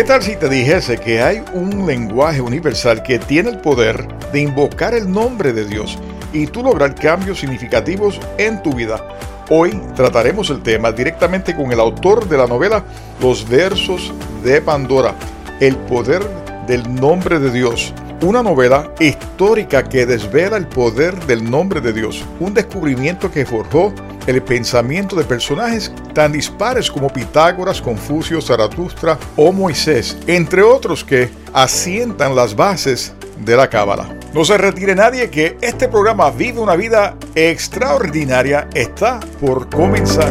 ¿Qué tal si te dijese que hay un lenguaje universal que tiene el poder de invocar el nombre de Dios y tú lograr cambios significativos en tu vida? Hoy trataremos el tema directamente con el autor de la novela Los versos de Pandora, el poder del nombre de Dios. Una novela histórica que desvela el poder del nombre de Dios, un descubrimiento que forjó el pensamiento de personajes tan dispares como Pitágoras, Confucio, Zaratustra o Moisés, entre otros que asientan las bases de la Cábala. No se retire nadie que este programa Vive una vida extraordinaria está por comenzar.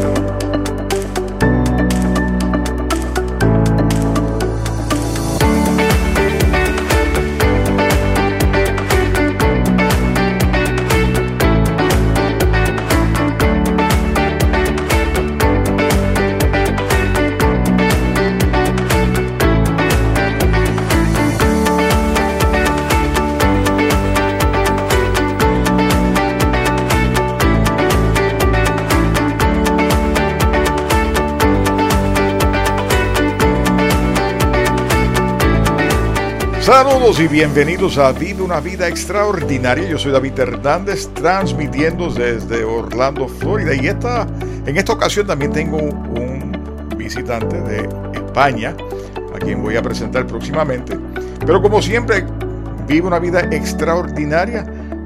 Saludos y bienvenidos a Vive una vida extraordinaria. Yo soy David Hernández, transmitiendo desde Orlando, Florida. Y esta, en esta ocasión también tengo un visitante de España, a quien voy a presentar próximamente. Pero como siempre, Vive una vida extraordinaria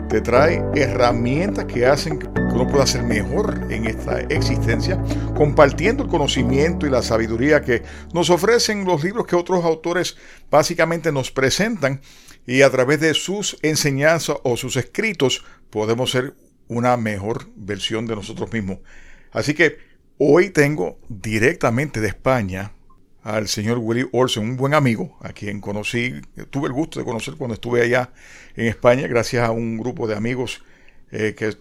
te trae herramientas que hacen que uno pueda ser mejor en esta existencia, compartiendo el conocimiento y la sabiduría que nos ofrecen los libros que otros autores básicamente nos presentan y a través de sus enseñanzas o sus escritos podemos ser una mejor versión de nosotros mismos. Así que hoy tengo directamente de España al señor Willy Olsen, un buen amigo, a quien conocí, tuve el gusto de conocer cuando estuve allá en España, gracias a un grupo de amigos eh, que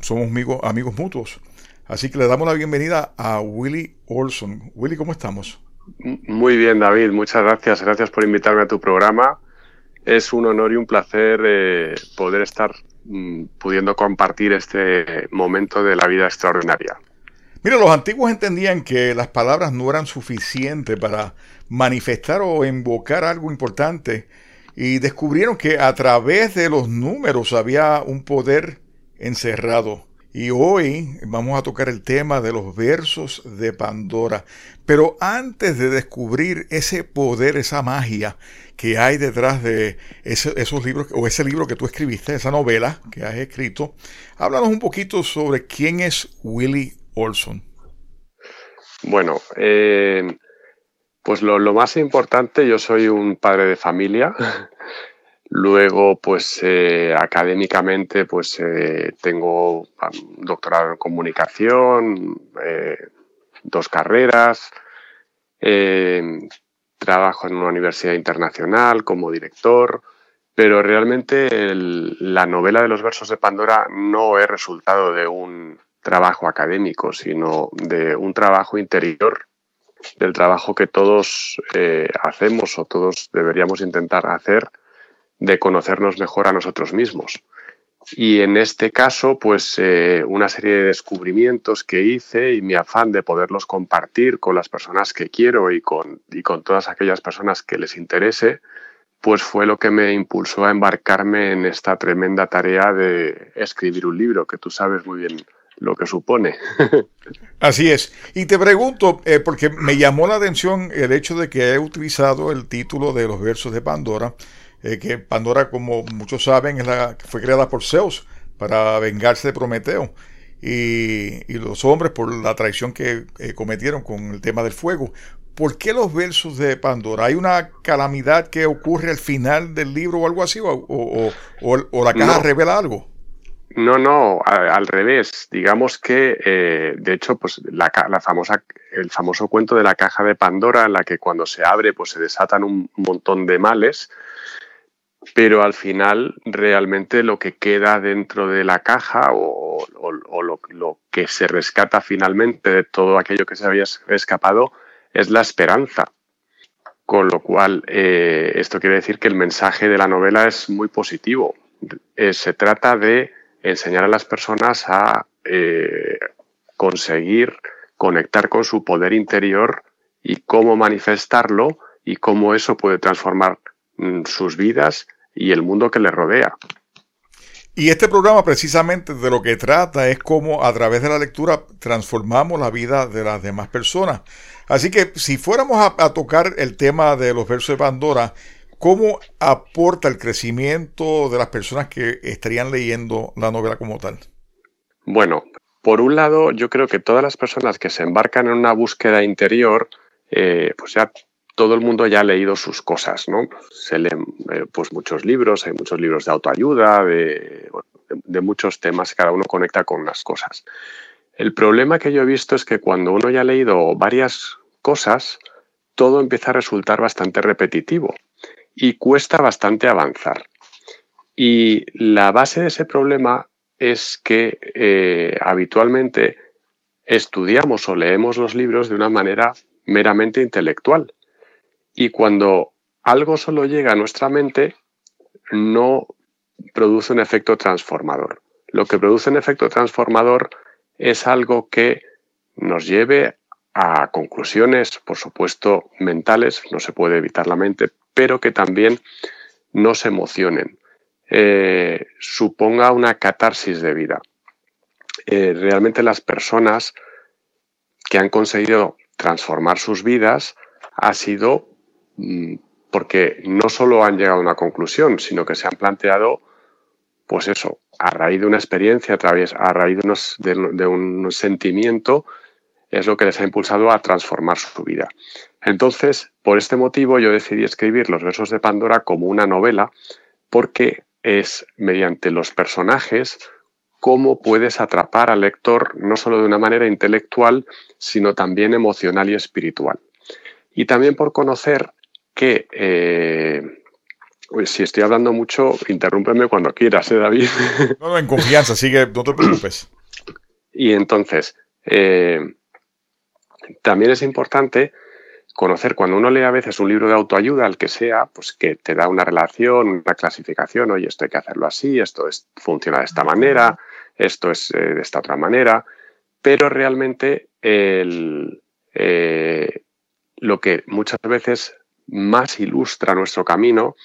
somos amigos, amigos mutuos. Así que le damos la bienvenida a Willy Olson. Willy, ¿cómo estamos? Muy bien, David, muchas gracias. Gracias por invitarme a tu programa. Es un honor y un placer eh, poder estar mm, pudiendo compartir este momento de la vida extraordinaria. Mira, los antiguos entendían que las palabras no eran suficientes para manifestar o invocar algo importante y descubrieron que a través de los números había un poder encerrado. Y hoy vamos a tocar el tema de los versos de Pandora. Pero antes de descubrir ese poder, esa magia que hay detrás de esos libros, o ese libro que tú escribiste, esa novela que has escrito, háblanos un poquito sobre quién es Willy Olson? Bueno, eh, pues lo, más importante, yo soy un padre de familia. Luego, pues eh, académicamente, pues eh, tengo doctorado en comunicación, dos carreras, trabajo en una universidad internacional como director, pero realmente la novela de los versos de Pandora no es resultado de un trabajo académico, sino de un trabajo interior, del trabajo que todos eh, hacemos o todos deberíamos intentar hacer de conocernos mejor a nosotros mismos. Y en este caso, pues eh, una serie de descubrimientos que hice y mi afán de poderlos compartir con las personas que quiero y con, y con todas aquellas personas que les interese, pues fue lo que me impulsó a embarcarme en esta tremenda tarea de escribir un libro, que tú sabes muy bien lo que supone. Así es. Y te pregunto, eh, porque me llamó la atención el hecho de que he utilizado el título de los versos de Pandora, eh, que Pandora, como muchos saben, es la, fue creada por Zeus para vengarse de Prometeo. Y, los hombres por la traición que eh, cometieron con el tema del fuego. ¿Por qué los versos de Pandora? ¿Hay una calamidad que ocurre al final del libro o algo así? ¿O, la caja revela algo? No, no, al revés. Digamos que, eh, de hecho, pues la, famosa, el famoso cuento de la caja de Pandora, en la que cuando se abre, pues se desatan un montón de males, pero al final realmente lo que queda dentro de la caja o, lo, que se rescata finalmente de todo aquello que se había escapado es la esperanza. Con lo cual, eh, esto quiere decir que el mensaje de la novela es muy positivo. Eh, se trata de enseñar a las personas a eh, conseguir conectar con su poder interior y cómo manifestarlo y cómo eso puede transformar sus vidas y el mundo que les rodea. Y este programa precisamente de lo que trata es cómo a través de la lectura transformamos la vida de las demás personas. Así que si fuéramos a, tocar el tema de los versos de Pandora, ¿cómo aporta el crecimiento de las personas que estarían leyendo la novela como tal? Bueno, por un lado, yo creo que todas las personas que se embarcan en una búsqueda interior, eh, pues ya todo el mundo ya ha leído sus cosas, ¿no? Se leen eh, pues muchos libros, hay muchos libros de autoayuda, de, muchos temas, cada uno conecta con unas cosas. El problema que yo he visto es que cuando uno ya ha leído varias cosas, todo empieza a resultar bastante repetitivo y cuesta bastante avanzar. Y la base de ese problema es que eh, habitualmente estudiamos o leemos los libros de una manera meramente intelectual y cuando algo solo llega a nuestra mente, no produce un efecto transformador. Lo que produce un efecto transformador es algo que nos lleve a conclusiones, por supuesto, mentales, no se puede evitar la mente, pero que también nos emocionen, eh, suponga una catarsis de vida. Eh, realmente las personas que han conseguido transformar sus vidas ha sido porque no solo han llegado a una conclusión, sino que se han planteado, pues eso, a raíz de una experiencia, a raíz de, de, un sentimiento, es lo que les ha impulsado a transformar su vida. Entonces, por este motivo, yo decidí escribir Los versos de Pandora como una novela, porque es mediante los personajes cómo puedes atrapar al lector no solo de una manera intelectual, sino también emocional y espiritual. Y también por conocer que eh, si estoy hablando mucho, interrúmpeme cuando quieras, ¿eh, David? No, no, en confianza, sigue, no te preocupes. Y entonces, eh, también es importante conocer cuando uno lee a veces un libro de autoayuda, al que sea, pues que te da una relación, una clasificación, oye, esto hay que hacerlo así, esto es, funciona de esta manera, esto es eh, de esta otra manera, pero realmente el, lo que muchas veces más ilustra nuestro camino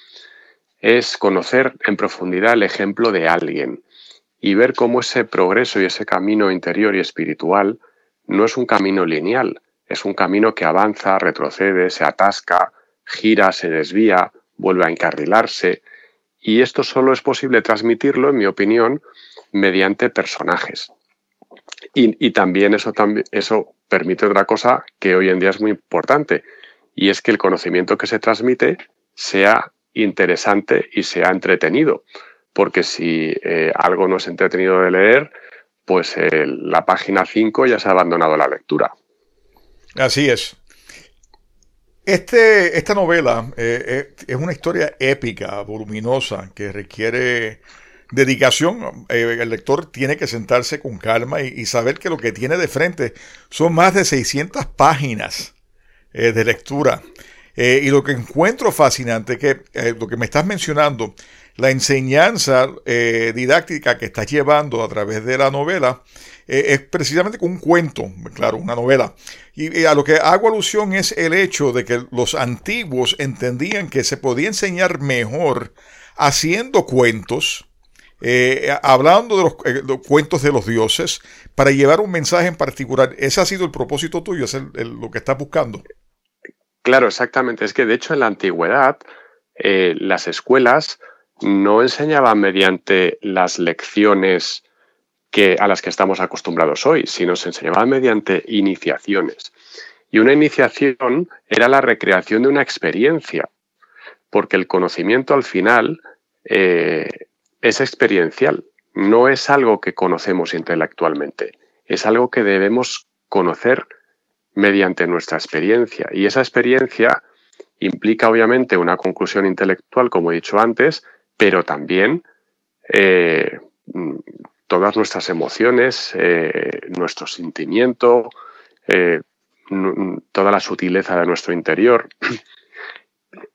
es conocer en profundidad el ejemplo de alguien y ver cómo ese progreso y ese camino interior y espiritual no es un camino lineal, es un camino que avanza, retrocede, se atasca, gira, se desvía, vuelve a encarrilarse. Y esto solo es posible transmitirlo, en mi opinión, mediante personajes. Y, también eso, eso permite otra cosa que hoy en día es muy importante, y es que el conocimiento que se transmite sea interesante y sea entretenido, porque si eh, algo no es entretenido de leer, pues la página 5 ya se ha abandonado la lectura. Así es. Este, esta novela eh, eh, es una historia épica, voluminosa, que requiere dedicación. el lector tiene que sentarse con calma y, y, saber que lo que tiene de frente son más de 600 páginas eh, de lectura. Eh, y lo que encuentro fascinante, que eh, lo que me estás mencionando, la enseñanza didáctica que estás llevando a través de la novela, es precisamente un cuento, claro, una novela. Y, a lo que hago alusión es el hecho de que los antiguos entendían que se podía enseñar mejor haciendo cuentos, hablando de los, cuentos de los dioses, para llevar un mensaje en particular. Ese ha sido el propósito tuyo, es lo que estás buscando. Claro, exactamente. Es que de hecho en la antigüedad eh, las escuelas no enseñaban mediante las lecciones que, a las que estamos acostumbrados hoy, sino se enseñaban mediante iniciaciones. Y una iniciación era la recreación de una experiencia, porque el conocimiento al final eh, es experiencial, no es algo que conocemos intelectualmente, es algo que debemos conocer mediante nuestra experiencia. Y esa experiencia implica obviamente una conclusión intelectual, como he dicho antes, pero también eh, todas nuestras emociones, eh, nuestro sentimiento, eh, toda la sutileza de nuestro interior.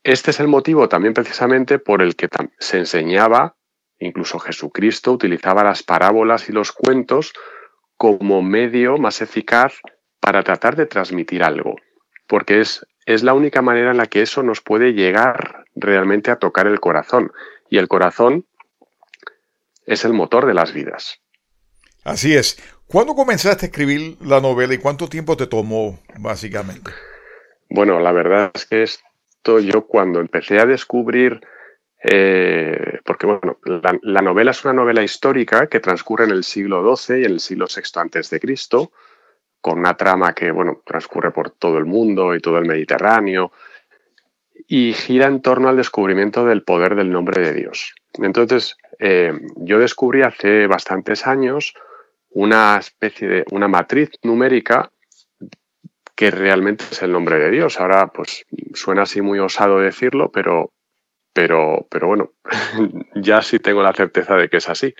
Este es el motivo también precisamente por el que se enseñaba, incluso Jesucristo utilizaba las parábolas y los cuentos como medio más eficaz para tratar de transmitir algo, porque es es la única manera en la que eso nos puede llegar realmente a tocar el corazón. Y el corazón es el motor de las vidas. Así es. ¿Cuándo comenzaste a escribir la novela y cuánto tiempo te tomó, básicamente? Bueno, la verdad es que esto yo cuando empecé a descubrir, eh, porque bueno, la, novela es una novela histórica que transcurre en el siglo XII y en el siglo VI antes de Cristo, con una trama que bueno transcurre por todo el mundo y todo el Mediterráneo y gira en torno al descubrimiento del poder del nombre de Dios. Entonces, eh, yo descubrí hace bastantes años una especie de una matriz numérica que realmente es el nombre de Dios. Ahora, pues suena así muy osado decirlo, pero, pero, pero bueno, ya sí tengo la certeza de que es así.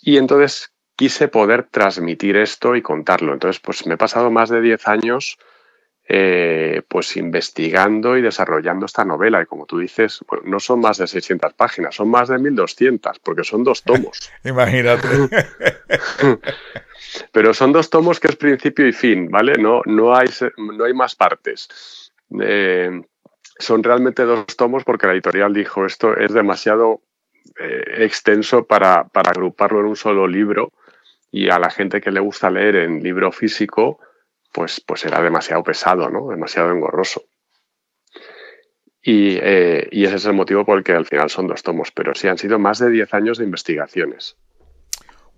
Y entonces quise poder transmitir esto y contarlo. Entonces, pues me he pasado más de 10 años eh, pues investigando y desarrollando esta novela. Y como tú dices, no son más de 600 páginas, son más de 1200, porque son dos tomos. Imagínate. Pero son dos tomos que es principio y fin, ¿vale? No, no, hay, no hay más partes. Eh, son realmente dos tomos porque la editorial dijo esto es demasiado eh, extenso para, para, agruparlo en un solo libro y a la gente que le gusta leer en libro físico, pues, pues era demasiado pesado, ¿no? Demasiado engorroso. Y, eh, y, ese es el motivo por el que al final son dos tomos, pero sí han sido más de 10 años de investigaciones.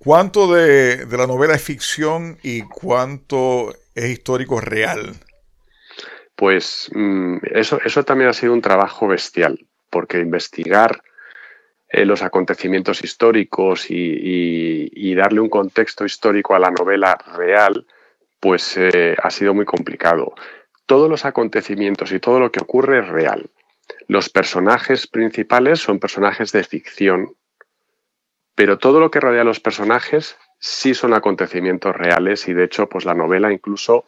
¿Cuánto de, la novela es ficción y cuánto es histórico real? Pues mm, eso, eso también ha sido un trabajo bestial, porque investigar eh, los acontecimientos históricos y, darle un contexto histórico a la novela real, pues eh, ha sido muy complicado. Todos los acontecimientos y todo lo que ocurre es real. Los personajes principales son personajes de ficción pero todo lo que rodea a los personajes sí son acontecimientos reales y de hecho pues la novela incluso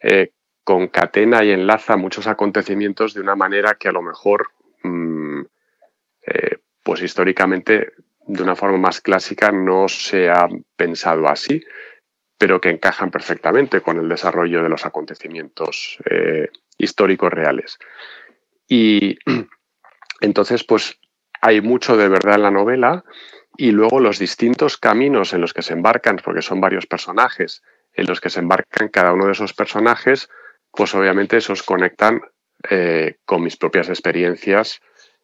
eh, concatena y enlaza muchos acontecimientos de una manera que a lo mejor mm, eh, pues históricamente de una forma más clásica no se ha pensado así, pero que encajan perfectamente con el desarrollo de los acontecimientos eh, históricos reales. Y entonces, pues hay mucho de verdad en la novela y luego los distintos caminos en los que se embarcan, porque son varios personajes, en los que se embarcan cada uno de esos personajes, pues obviamente esos conectan eh, con mis propias experiencias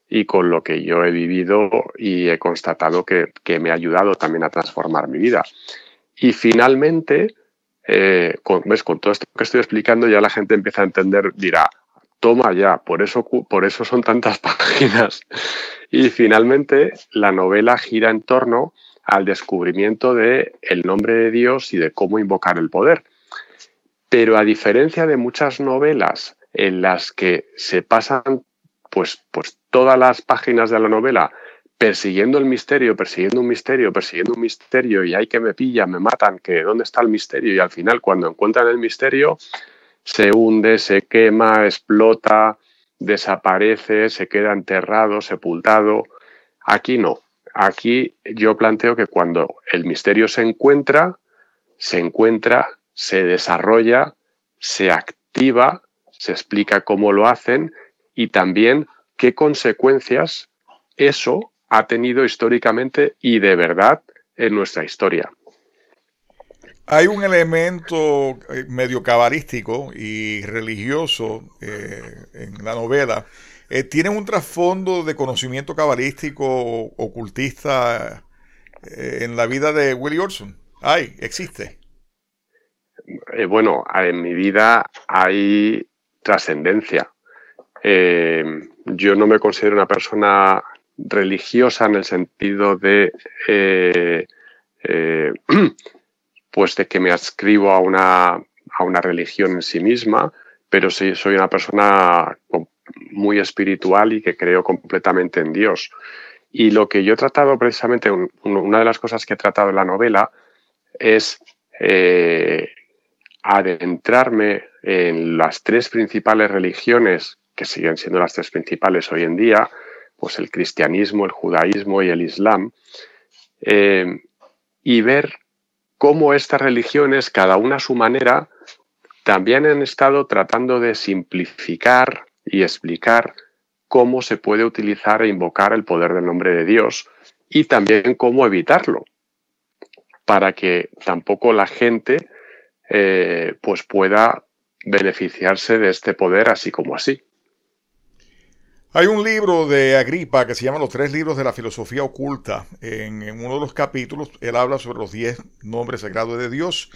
y con lo que yo he vivido y he constatado que, me ha ayudado también a transformar mi vida. Y finalmente, eh, con, ¿ves? con todo esto que estoy explicando, ya la gente empieza a entender, dirá, toma ya, por eso, por eso son tantas páginas. Y finalmente, la novela gira en torno al descubrimiento de el nombre de Dios y de cómo invocar el poder. Pero a diferencia de muchas novelas en las que se pasan pues, pues todas las páginas de la novela persiguiendo el misterio, persiguiendo un misterio, persiguiendo un misterio y hay que me pillan, me matan, que dónde está el misterio y al final cuando encuentran el misterio se hunde, se quema, explota, desaparece, se queda enterrado, sepultado. Aquí no. Aquí yo planteo que cuando el misterio se encuentra, se encuentra, se desarrolla, se activa, se explica cómo lo hacen y también qué consecuencias eso ha tenido históricamente y de verdad en nuestra historia. Hay un elemento eh, medio cabalístico y religioso eh, en la novela. Eh, ¿Tiene un trasfondo de conocimiento cabalístico ocultista en la vida de Willie Orson? ¿Hay? ¿Existe? Bueno, en mi vida hay trascendencia. yo no me considero una persona religiosa en el sentido de pues de que me adscribo a una, a una religión en sí misma, pero sí soy una persona muy espiritual y que creo completamente en Dios. Y lo que yo he tratado precisamente, una de las cosas que he tratado en la novela es eh, adentrarme en las tres principales religiones, que siguen siendo las tres principales hoy en día, pues el cristianismo, el judaísmo y el islam, eh, y ver cómo estas religiones, cada una a su manera, también han estado tratando de simplificar y explicar cómo se puede utilizar e invocar el poder del nombre de Dios y también cómo evitarlo, para que tampoco la gente eh, pues pueda beneficiarse de este poder así como así. Hay un libro de Agripa que se llama Los tres libros de la filosofía oculta. En, uno de los capítulos él habla sobre los diez nombres sagrados de Dios.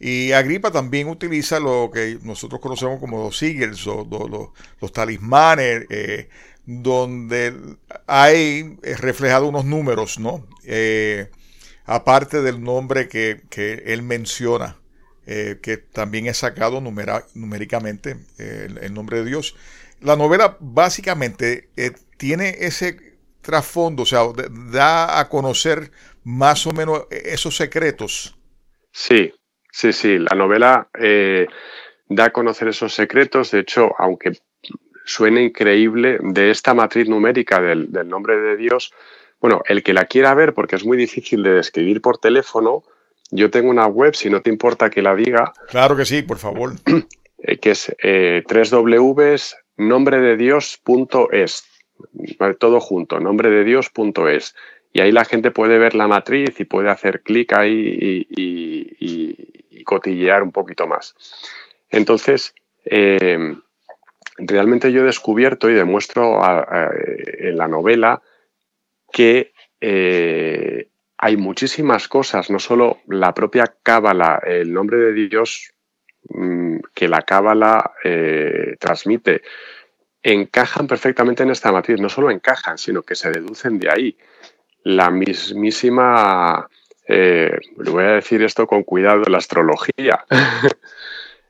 Y Agripa también utiliza lo que nosotros conocemos como los sigils o los, talismanes, eh, donde hay reflejado unos números, ¿no? Eh, aparte del nombre que, él menciona, eh, que también es sacado numéricamente el nombre de Dios la novela básicamente eh, tiene ese trasfondo, o sea, da a conocer más o menos esos secretos. Sí, sí, sí, la novela eh, da a conocer esos secretos, de hecho, aunque suene increíble, de esta matriz numérica del, del nombre de Dios, bueno, el que la quiera ver, porque es muy difícil de describir por teléfono, yo tengo una web, si no te importa que la diga. Claro que sí, por favor. Eh, que es eh, nombre de Dios.es, todo junto, nombre de Dios.es. Y ahí la gente puede ver la matriz y puede hacer clic ahí y, cotillear un poquito más. Entonces, eh, realmente yo he descubierto y demuestro en la novela que eh, hay muchísimas cosas, no solo la propia cábala, el nombre de Dios Mm, que la cábala eh, transmite encajan perfectamente en esta matriz. No solo encajan, sino que se deducen de ahí. La mismísima, eh, le voy a decir esto con cuidado, la astrología.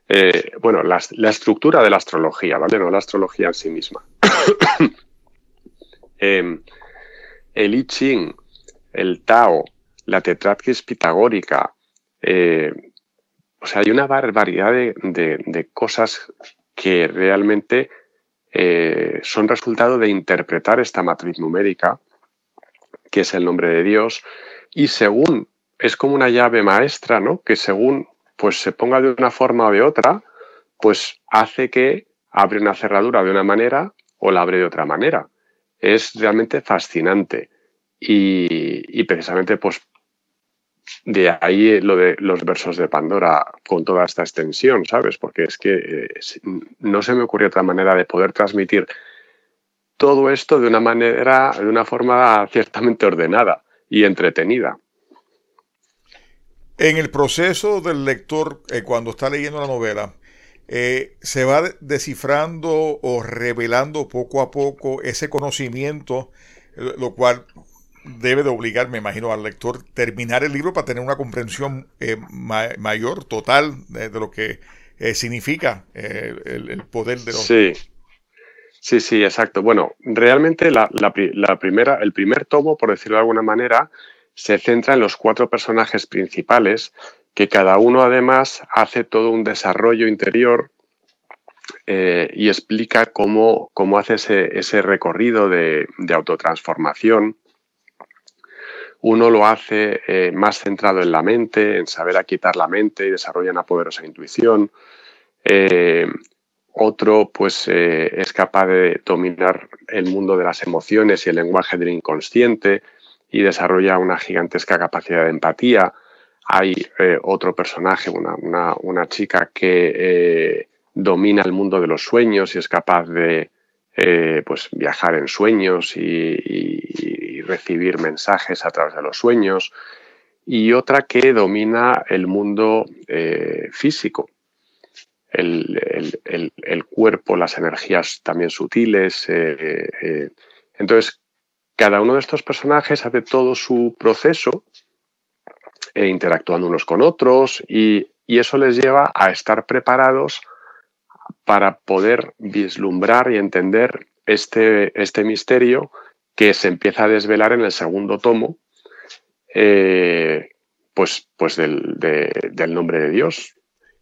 Eh, bueno, la, estructura de la astrología, ¿vale? No la astrología en sí misma. Em, el I Ching, el Tao, la tetraquis pitagórica, o sea, hay una barbaridad de, cosas que realmente eh, son resultado de interpretar esta matriz numérica, que es el nombre de Dios, y según, es como una llave maestra, ¿no? Que según pues se ponga de una forma o de otra, pues hace que abre una cerradura de una manera o la abre de otra manera. Es realmente fascinante. Y, precisamente pues de ahí lo de los versos de Pandora con toda esta extensión, ¿sabes? Porque es que eh, no se me ocurrió otra manera de poder transmitir todo esto de una manera, de una forma ciertamente ordenada y entretenida. En el proceso del lector, eh, cuando está leyendo la novela, eh, se va descifrando o revelando poco a poco ese conocimiento, lo cual debe de obligar, me imagino, al lector terminar el libro para tener una comprensión eh, mayor, total, de, lo que eh, significa eh, el, poder de los... Sí, sí, sí, exacto. Bueno, realmente la, primera, el primer tomo, por decirlo de alguna manera, se centra en los cuatro personajes principales, que cada uno además hace todo un desarrollo interior y explica cómo, cómo hace ese, ese recorrido de, de autotransformación uno lo hace eh, más centrado en la mente, en saber quitar la mente y desarrolla una poderosa intuición. Eh, otro, pues, eh, es capaz de dominar el mundo de las emociones y el lenguaje del inconsciente y desarrolla una gigantesca capacidad de empatía. Hay otro personaje, una, chica que domina el mundo de los sueños y es capaz de pues, viajar en sueños y recibir mensajes a través de los sueños, y otra que domina el mundo eh, físico, el, cuerpo, las energías también sutiles. Eh, eh. Entonces, cada uno de estos personajes hace todo su proceso interactuando unos con otros y eso les lleva a estar preparados para poder vislumbrar y entender este, este misterio que se empieza a desvelar en el segundo tomo, eh, pues, pues del, nombre de Dios.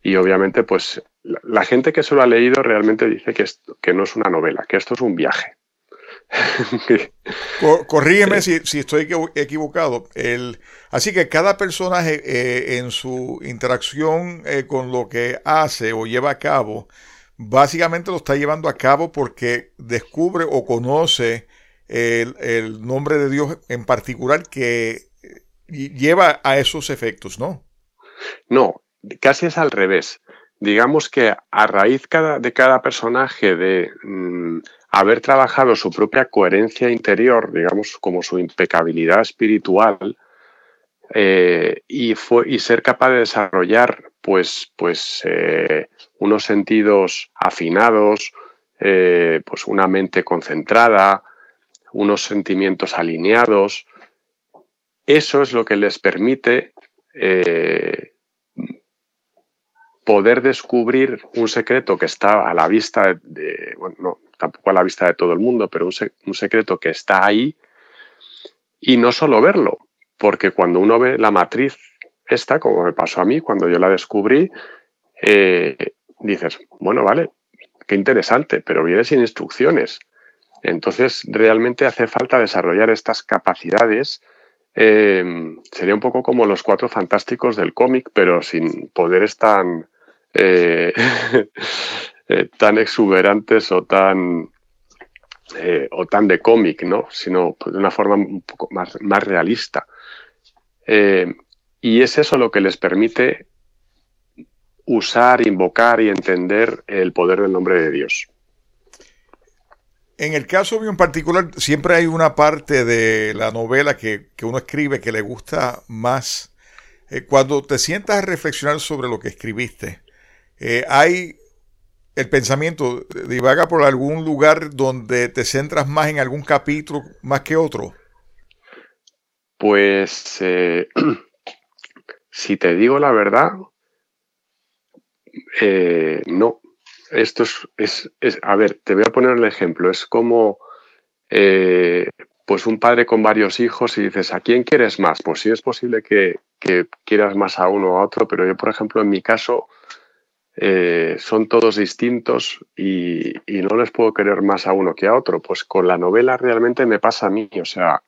Y obviamente, pues la, gente que se lo ha leído realmente dice que, esto, que no es una novela, que esto es un viaje. corrígeme si, estoy equivocado. El, así que cada personaje eh, en su interacción eh, con lo que hace o lleva a cabo, básicamente lo está llevando a cabo porque descubre o conoce el, el nombre de Dios en particular que lleva a esos efectos, ¿no? No, casi es al revés. Digamos que a raíz de cada personaje de mm, haber trabajado su propia coherencia interior, digamos, como su impecabilidad espiritual, eh, y, y, ser capaz de desarrollar pues, pues eh, unos sentidos afinados, eh, pues una mente concentrada, unos sentimientos alineados. Eso es lo que les permite poder descubrir un secreto que está a la vista de, bueno, no, tampoco a la vista de todo el mundo, pero un, secreto que está ahí y no solo verlo, porque cuando uno ve la matriz esta, como me pasó a mí cuando yo la descubrí, eh, dices, bueno, vale, qué interesante, pero viene sin instrucciones. Entonces, realmente hace falta desarrollar estas capacidades. Eh, sería un poco como los cuatro fantásticos del cómic, pero sin poderes tan, eh, eh, tan exuberantes o tan, o tan de cómic, ¿no? sino de una forma un poco más realista. Y es eso lo que les permite usar, invocar y entender el poder del nombre de Dios. En el caso mío en particular, siempre hay una parte de la novela que, que uno escribe que le gusta más. cuando te sientas a reflexionar sobre lo que escribiste, eh, hay el pensamiento, divaga por algún lugar donde te centras más en algún capítulo más que otro. Pues, eh, si te digo la verdad, eh, no. Esto es, es, a ver, te voy a poner el ejemplo. Es como, pues un padre con varios hijos y dices, ¿a quién quieres más? Pues sí es posible que, que quieras más a uno o a otro, pero yo, por ejemplo, en mi caso, eh, son todos distintos y, no les puedo querer más a uno que a otro. Pues con la novela realmente me pasa a mí, o sea,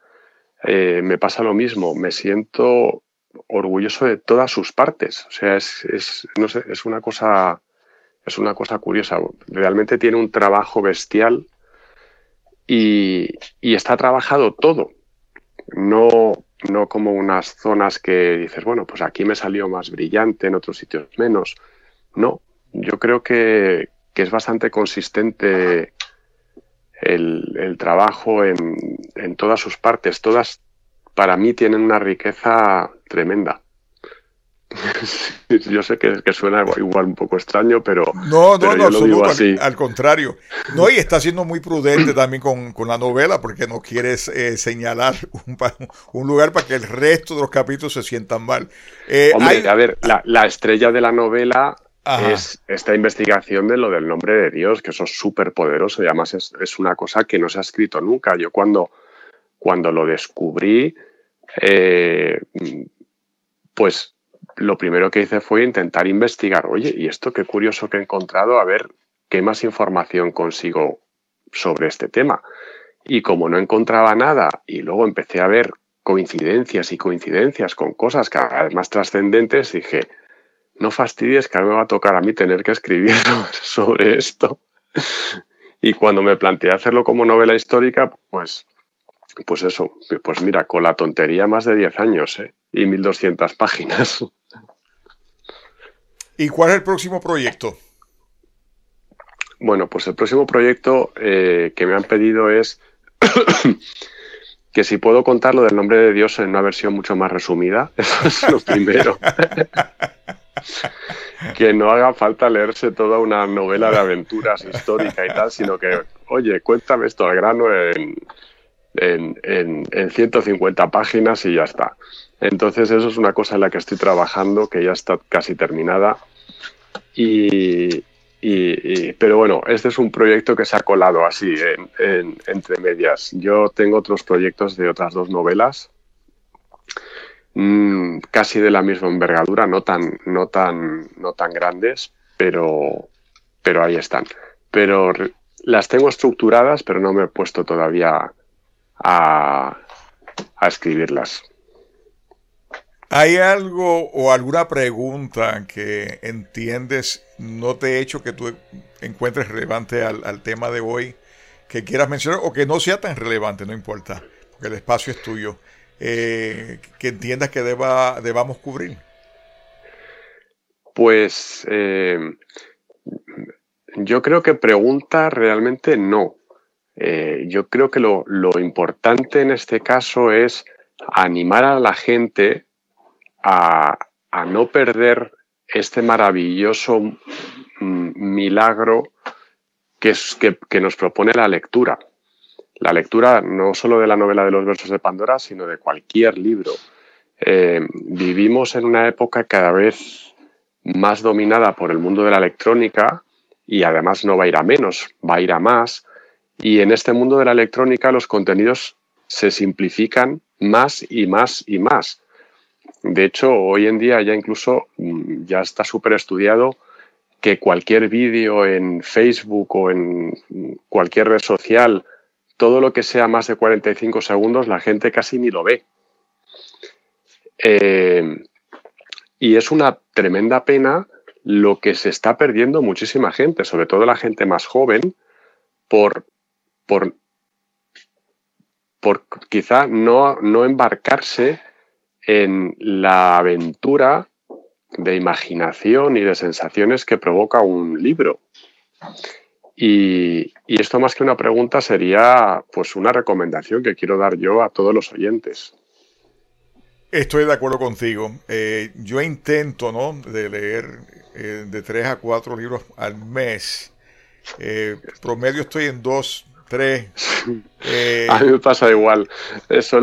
eh, me pasa lo mismo, me siento orgulloso de todas sus partes, o sea, es, no sé, es una cosa, es una cosa curiosa, realmente tiene un trabajo bestial y, y está trabajado todo, no, no como unas zonas que dices, bueno, pues aquí me salió más brillante, en otros sitios menos. No, yo creo que, es bastante consistente el, trabajo en, todas sus partes. Todas, para mí, tienen una riqueza tremenda. yo sé que, suena igual un poco extraño, pero. No, no, no, lo así. Al, contrario. No, y está siendo muy prudente también con, la novela, porque no quieres eh, señalar un, lugar para que el resto de los capítulos se sientan mal. Eh, Hombre, a ver, la, la, estrella de la novela es esta investigación de lo del nombre de Dios, que eso es súper poderoso y además es, una cosa que no se ha escrito nunca. Yo cuando, cuando lo descubrí, eh, pues lo primero que hice fue intentar investigar, oye, y esto qué curioso que he encontrado, a ver qué más información consigo sobre este tema. Y como no encontraba nada y luego empecé a ver coincidencias y coincidencias con cosas cada vez más trascendentes, dije, no fastidies que a mí me va a tocar a mí tener que escribir sobre esto. Y cuando me planteé hacerlo como novela histórica, pues, pues eso, pues mira, con la tontería más de 10 años ¿eh? y 1200 páginas. ¿Y cuál es el próximo proyecto? Bueno, pues el próximo proyecto eh, que me han pedido es que si puedo contar lo del nombre de Dios en una versión mucho más resumida. Eso es lo primero. que no haga falta leerse toda una novela de aventuras histórica y tal, sino que, oye, cuéntame esto al grano en, en, 150 páginas y ya está. Entonces eso es una cosa en la que estoy trabajando, que ya está casi terminada. Y, pero bueno, este es un proyecto que se ha colado así, entre medias. Yo tengo otros proyectos de otras dos novelas Mm, casi de la misma envergadura, no tan, no tan, no tan grandes, pero, pero ahí están. Pero las tengo estructuradas, pero no me he puesto todavía a, a escribirlas. ¿Hay algo o alguna pregunta que entiendes no te he hecho que tú encuentres relevante al, tema de hoy que quieras mencionar o que no sea tan relevante, no importa, porque el espacio es tuyo, eh, que entiendas que deba, debamos cubrir? Pues eh, yo creo que pregunta realmente no. Eh, yo creo que lo, lo importante en este caso es animar a la gente a, no perder este maravilloso milagro que, es, que, nos propone la lectura. La lectura no solo de la novela de los versos de Pandora, sino de cualquier libro. Eh, vivimos en una época cada vez más dominada por el mundo de la electrónica y además no va a ir a menos, va a ir a más. Y en este mundo de la electrónica los contenidos se simplifican más y más y más. De hecho, hoy en día ya incluso mm, ya está súper estudiado que cualquier vídeo en Facebook o en cualquier red social, todo lo que sea más de 45 segundos, la gente casi ni lo ve. Eh, y es una tremenda pena lo que se está perdiendo muchísima gente, sobre todo la gente más joven, por, por, por quizá no, no embarcarse en la aventura de imaginación y de sensaciones que provoca un libro. Y, esto más que una pregunta sería pues una recomendación que quiero dar yo a todos los oyentes. Estoy de acuerdo contigo. Eh, yo intento ¿no? de leer eh, de tres a cuatro libros al mes. Eh, promedio estoy en dos tres. A mí me pasa igual. Eso,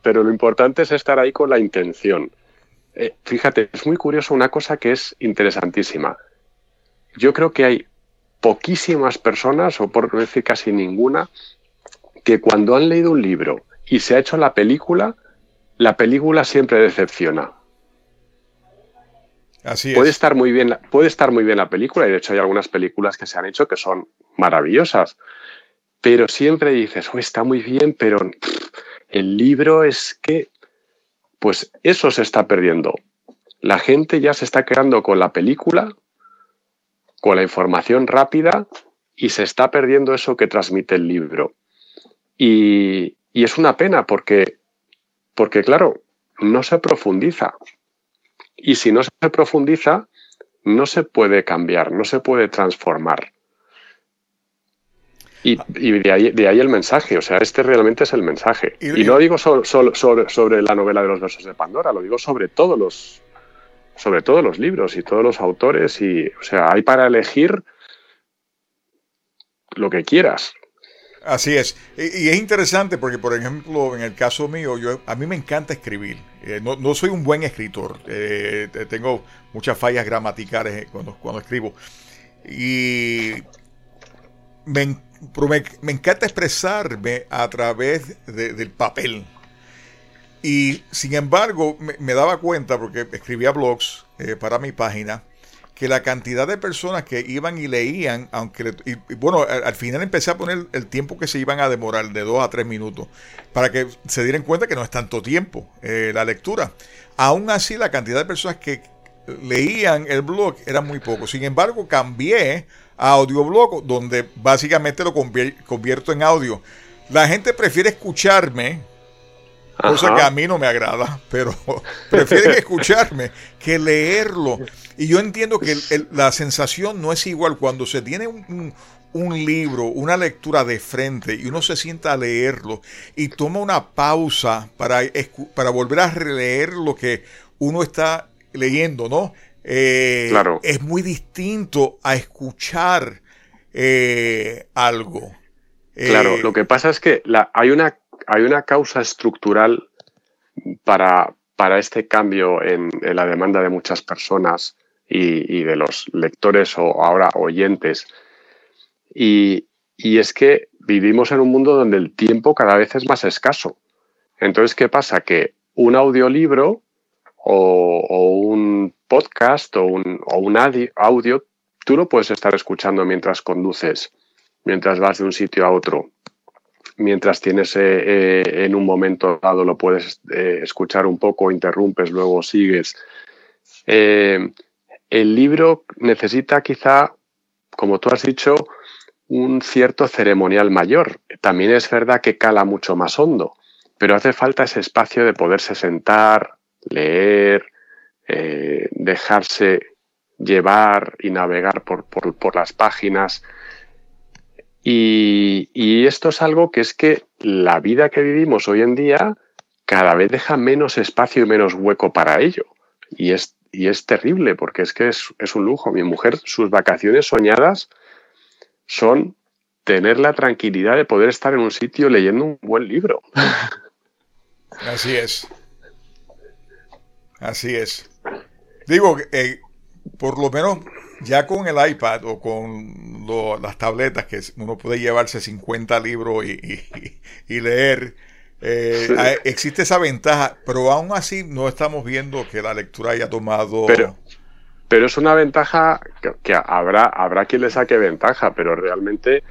pero lo importante es estar ahí con la intención. Fíjate, es muy curioso una cosa que es interesantísima. Yo creo que hay poquísimas personas, o por decir casi ninguna, que cuando han leído un libro y se ha hecho la película, la película siempre decepciona. Así puede estar muy bien, puede estar muy bien la película, y de hecho hay algunas películas que se han hecho que son maravillosas pero siempre dices, oh, está muy bien, pero el libro es que, pues eso se está perdiendo. La gente ya se está quedando con la película, con la información rápida y se está perdiendo eso que transmite el libro. Y, y es una pena porque, porque, claro, no se profundiza. Y si no se profundiza, no se puede cambiar, no se puede transformar. Y, de, ahí, de, ahí, el mensaje, o sea, este realmente es el mensaje. Y, no digo solo, sobre, la novela de los versos de Pandora, lo digo sobre todos los sobre todos los libros y todos los autores y o sea, hay para elegir lo que quieras. Así es. Y, es interesante porque, por ejemplo, en el caso mío, yo, a mí me encanta escribir. Eh, no, soy un buen escritor. Eh, tengo muchas fallas gramaticales cuando, cuando escribo. Y me, me, encanta expresarme a través del papel. Y sin embargo, me, daba cuenta, porque escribía blogs eh, para mi página, que la cantidad de personas que iban y leían, aunque, y, bueno, al, final empecé a poner el tiempo que se iban a demorar, de dos a tres minutos, para que se dieran cuenta que no es tanto tiempo eh, la lectura. Aún así, la cantidad de personas que leían el blog era muy poco. Sin embargo, cambié a audioblog, donde básicamente lo convierto en audio. La gente prefiere escucharme, cosa que a mí no me agrada, pero prefieren escucharme que leerlo. Y yo entiendo que la sensación no es igual cuando se tiene un, libro, una lectura de frente y uno se sienta a leerlo y toma una pausa para, para volver a releer lo que uno está leyendo, ¿no? Eh, claro. Es muy distinto a escuchar eh, algo. Claro, eh, lo que pasa es que la, hay, una, hay una causa estructural para, para este cambio en, la demanda de muchas personas y, de los lectores o ahora oyentes. Y, y es que vivimos en un mundo donde el tiempo cada vez es más escaso. Entonces, ¿qué pasa? Que un audiolibro o, un podcast o un, audio, tú lo puedes estar escuchando mientras conduces mientras vas de un sitio a otro, mientras tienes eh, en un momento dado lo puedes escuchar un poco, interrumpes, luego sigues. el libro necesita quizá, como tú has dicho, un cierto ceremonial mayor. También es verdad que cala mucho más hondo, pero hace falta ese espacio de poderse sentar, leer, eh, dejarse llevar y navegar por, las páginas. Y, esto es algo que es que la vida que vivimos hoy en día cada vez deja menos espacio y menos hueco para ello. Y es, y es terrible porque es que es, es un lujo. Mi mujer, sus vacaciones soñadas son tener la tranquilidad de poder estar en un sitio leyendo un buen libro. Así es. Así es. Digo, eh, por lo menos ya con el iPad o con las tabletas que uno puede llevarse 50 libros y, leer, eh, existe esa ventaja, pero aún así no estamos viendo que la lectura haya tomado... Pero, pero es una ventaja que, habrá, habrá quien le saque ventaja, pero realmente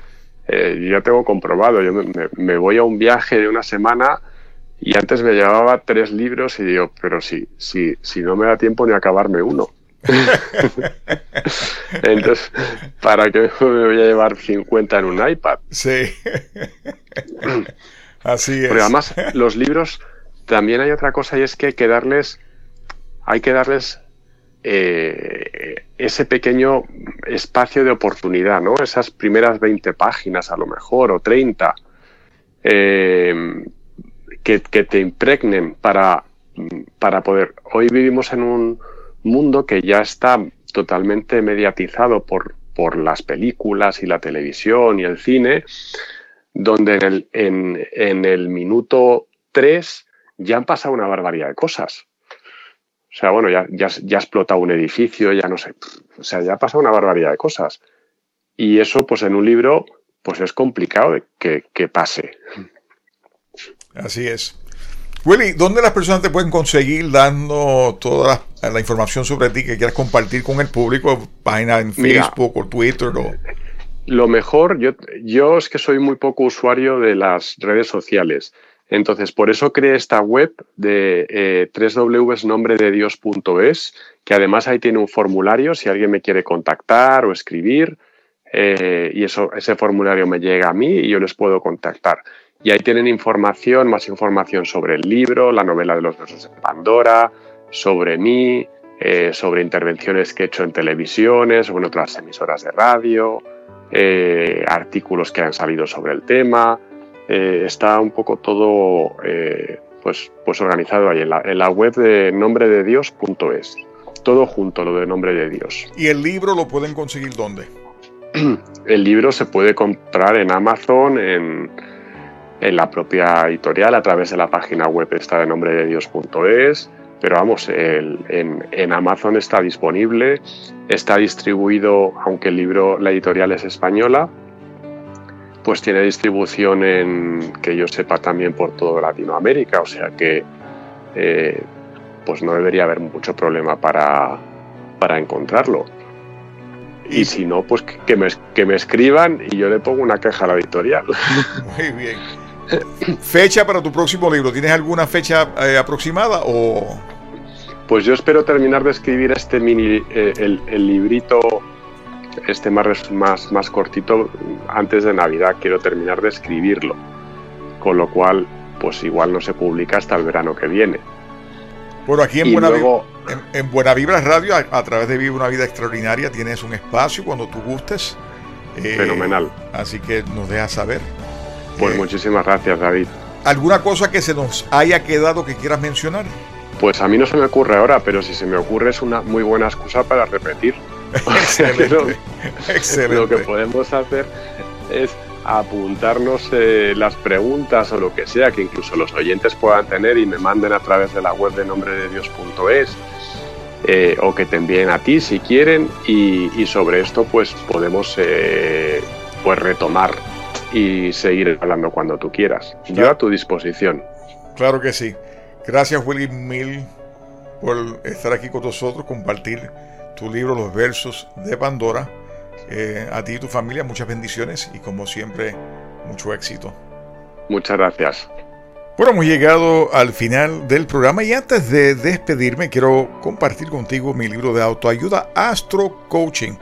eh, yo ya tengo comprobado, yo me, voy a un viaje de una semana y antes me llevaba tres libros y digo, pero si, si, si no me da tiempo ni acabarme uno. Entonces, ¿para qué me voy a llevar 50 en un iPad? Sí. Así es. Pero además, los libros, también hay otra cosa y es que hay que darles, hay que darles eh, ese pequeño espacio de oportunidad, ¿no? Esas primeras 20 páginas a lo mejor o 30 eh, que, te impregnen para, para poder... Hoy vivimos en un mundo que ya está totalmente mediatizado por, por las películas y la televisión y el cine, donde en el, en, el minuto 3 ya han pasado una barbaridad de cosas. O sea, bueno, ya, ya, ya ha explotado un edificio, ya no sé. O sea, ya ha pasado una barbaridad de cosas. Y eso, pues en un libro, pues es complicado que, que pase. Así es. Willy, ¿dónde las personas te pueden conseguir dando toda la, información sobre ti que quieras compartir con el público? Página en Facebook o Twitter o... Lo mejor, yo, yo es que soy muy poco usuario de las redes sociales. Entonces, por eso creé esta web de eh, www.nombrededios.es, que además ahí tiene un formulario si alguien me quiere contactar o escribir, eh, y eso, ese formulario me llega a mí y yo les puedo contactar. Y ahí tienen información, más información sobre el libro, la novela de los versos de Pandora, sobre mí, eh, sobre intervenciones que he hecho en televisiones o en otras emisoras de radio, eh, artículos que han salido sobre el tema. Eh, está un poco todo pues, pues organizado ahí en la, web de nombrededios.es. Todo junto, lo de Nombre de Dios. ¿Y el libro lo pueden conseguir dónde? El libro se puede comprar en Amazon, en, la propia editorial, a través de la página web esta de nombrededios.es. Pero vamos, en, en, Amazon está disponible, está distribuido, aunque el libro, la editorial es española, pues tiene distribución en, que yo sepa, también por toda Latinoamérica, o sea que eh, pues no debería haber mucho problema para, para encontrarlo. Y si no, pues que me, que me escriban y yo le pongo una queja a la editorial. Muy bien. ¿Fecha para tu próximo libro? ¿Tienes alguna fecha eh, aproximada o...? Pues yo espero terminar de escribir este mini, eh, el, el librito este más, más, más cortito antes de Navidad. Quiero terminar de escribirlo. Con lo cual, pues igual no se publica hasta el verano que viene. Bueno, aquí en, Buena, en, Buena Vibra Radio, a, través de Vive una Vida Extraordinaria, tienes un espacio cuando tú gustes. Eh, Fenomenal. Así que nos dejas saber. Pues eh, muchísimas gracias, David. ¿Alguna cosa que se nos haya quedado que quieras mencionar? Pues a mí no se me ocurre ahora, pero si se me ocurre es una muy buena excusa para repetir. Excelente. lo, que podemos hacer es apuntarnos eh, las preguntas o lo que sea que incluso los oyentes puedan tener y me manden a través de la web de nombrededios.es eh, o que te envíen a ti si quieren y, sobre esto pues podemos eh, pues retomar y seguir hablando cuando tú quieras. Yo a tu disposición. Claro que sí. Gracias Willy Mill por estar aquí con nosotros, compartir tu libro Los Versos de Pandora. eh, a ti y tu familia muchas bendiciones y como siempre mucho éxito. Muchas gracias. Bueno, hemos llegado al final del programa y antes de despedirme quiero compartir contigo mi libro de autoayuda Astro Coaching,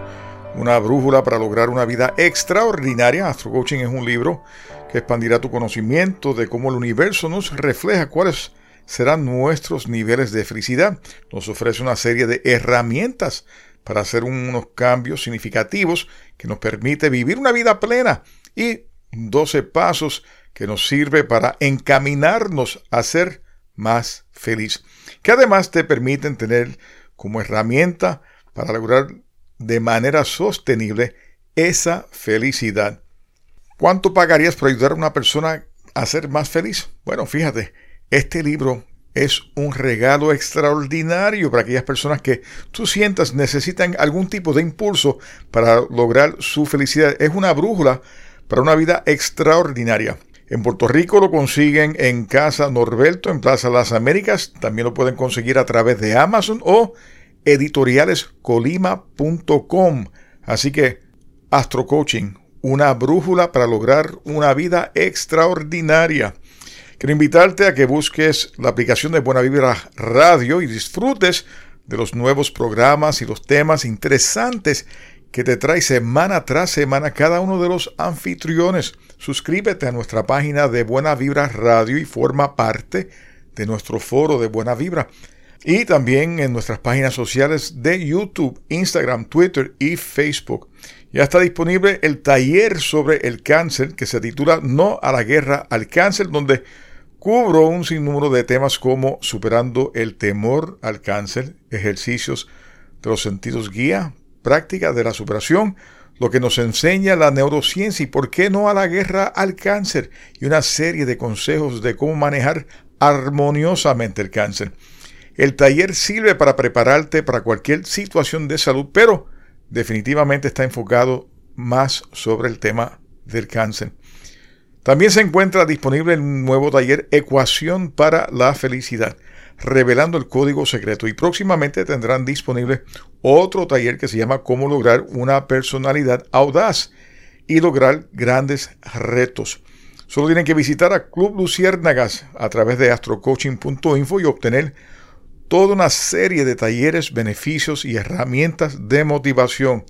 una brújula para lograr una vida extraordinaria. Astro Coaching es un libro que expandirá tu conocimiento de cómo el universo nos refleja cuáles serán nuestros niveles de felicidad. Nos ofrece una serie de herramientas para hacer unos cambios significativos que nos permite vivir una vida plena y 12 pasos que nos sirve para encaminarnos a ser más feliz, que además te permiten tener como herramienta para lograr de manera sostenible esa felicidad. ¿Cuánto pagarías por ayudar a una persona a ser más feliz? Bueno, fíjate, este libro es un regalo extraordinario para aquellas personas que tú sientas necesitan algún tipo de impulso para lograr su felicidad. Es una brújula para una vida extraordinaria. En Puerto Rico lo consiguen en Casa Norberto, en Plaza Las Américas. También lo pueden conseguir a través de Amazon o editorialescolima.com. Así que Astro Coaching, una brújula para lograr una vida extraordinaria. Quiero invitarte a que busques la aplicación de Buena Vibra Radio y disfrutes de los nuevos programas y los temas interesantes que te trae semana tras semana cada uno de los anfitriones. Suscríbete a nuestra página de Buena Vibra Radio y forma parte de nuestro foro de Buena Vibra. Y también en nuestras páginas sociales de YouTube, Instagram, Twitter y Facebook. Ya está disponible el taller sobre el cáncer que se titula No a la guerra al cáncer, donde cubro un sinnúmero de temas como superando el temor al cáncer, ejercicios de los sentidos guía práctica de la superación, lo que nos enseña la neurociencia y por qué no a la guerra al cáncer y una serie de consejos de cómo manejar armoniosamente el cáncer. El taller sirve para prepararte para cualquier situación de salud, pero definitivamente está enfocado más sobre el tema del cáncer. También se encuentra disponible el nuevo taller Ecuación para la Felicidad revelando el código secreto y próximamente tendrán disponible otro taller que se llama Cómo lograr una personalidad audaz y lograr grandes retos. Solo tienen que visitar a Club Luciérnagas a través de astrocoaching.info y obtener toda una serie de talleres, beneficios y herramientas de motivación.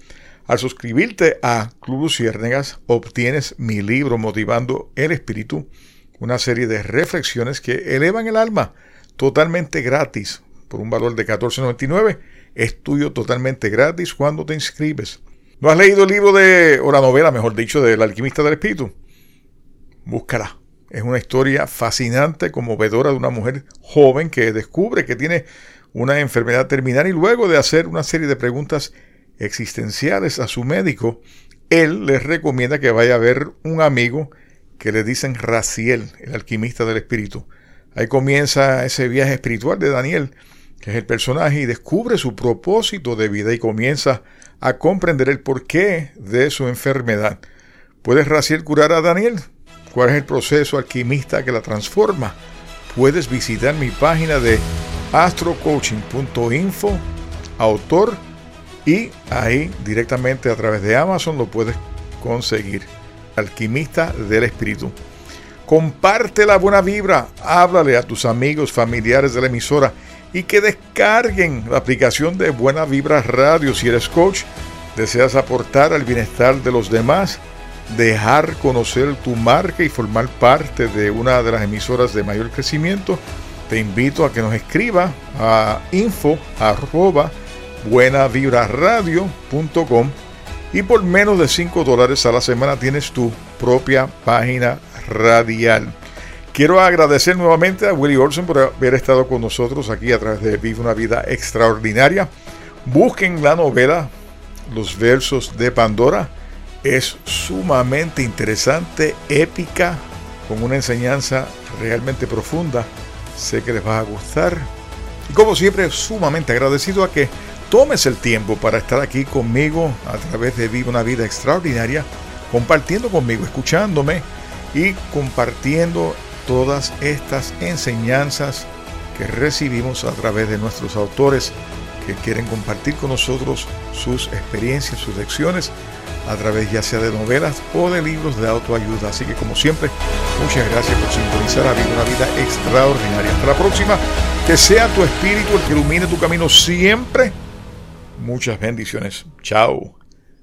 Al suscribirte a Club Luciérnagas obtienes mi libro Motivando el Espíritu, una serie de reflexiones que elevan el alma totalmente gratis por un valor de $14.99. Es tuyo totalmente gratis cuando te inscribes. ¿No has leído el libro de, o la novela, mejor dicho, del alquimista del espíritu? Búscala. Es una historia fascinante, conmovedora de una mujer joven que descubre que tiene una enfermedad terminal y luego de hacer una serie de preguntas existenciales a su médico, él le recomienda que vaya a ver un amigo que le dicen Raciel, el alquimista del espíritu. Ahí comienza ese viaje espiritual de Daniel, que es el personaje, y descubre su propósito de vida y comienza a comprender el porqué de su enfermedad. ¿Puedes Raciel curar a Daniel? ¿Cuál es el proceso alquimista que la transforma? Puedes visitar mi página de astrocoaching.info, autor, y ahí directamente a través de Amazon lo puedes conseguir. Alquimista del Espíritu. Comparte la buena vibra, háblale a tus amigos, familiares de la emisora y que descarguen la aplicación de Buena Vibra Radio si eres coach, deseas aportar al bienestar de los demás, dejar conocer tu marca y formar parte de una de las emisoras de mayor crecimiento, te invito a que nos escriba a info arroba buenavibraradio.com y por menos de 5 dólares a la semana tienes tu propia página radial. Quiero agradecer nuevamente a Willie Olson por haber estado con nosotros aquí a través de Vive una vida extraordinaria. Busquen la novela Los versos de Pandora. Es sumamente interesante, épica, con una enseñanza realmente profunda. Sé que les va a gustar. Y como siempre, sumamente agradecido a que tomes el tiempo para estar aquí conmigo a través de Vive una vida extraordinaria, compartiendo conmigo, escuchándome y compartiendo todas estas enseñanzas que recibimos a través de nuestros autores que quieren compartir con nosotros sus experiencias, sus lecciones a través ya sea de novelas o de libros de autoayuda. Así que como siempre, muchas gracias por sintonizar a Vida una vida extraordinaria. Hasta la próxima, que sea tu espíritu el que ilumine tu camino siempre. Muchas bendiciones. Chao.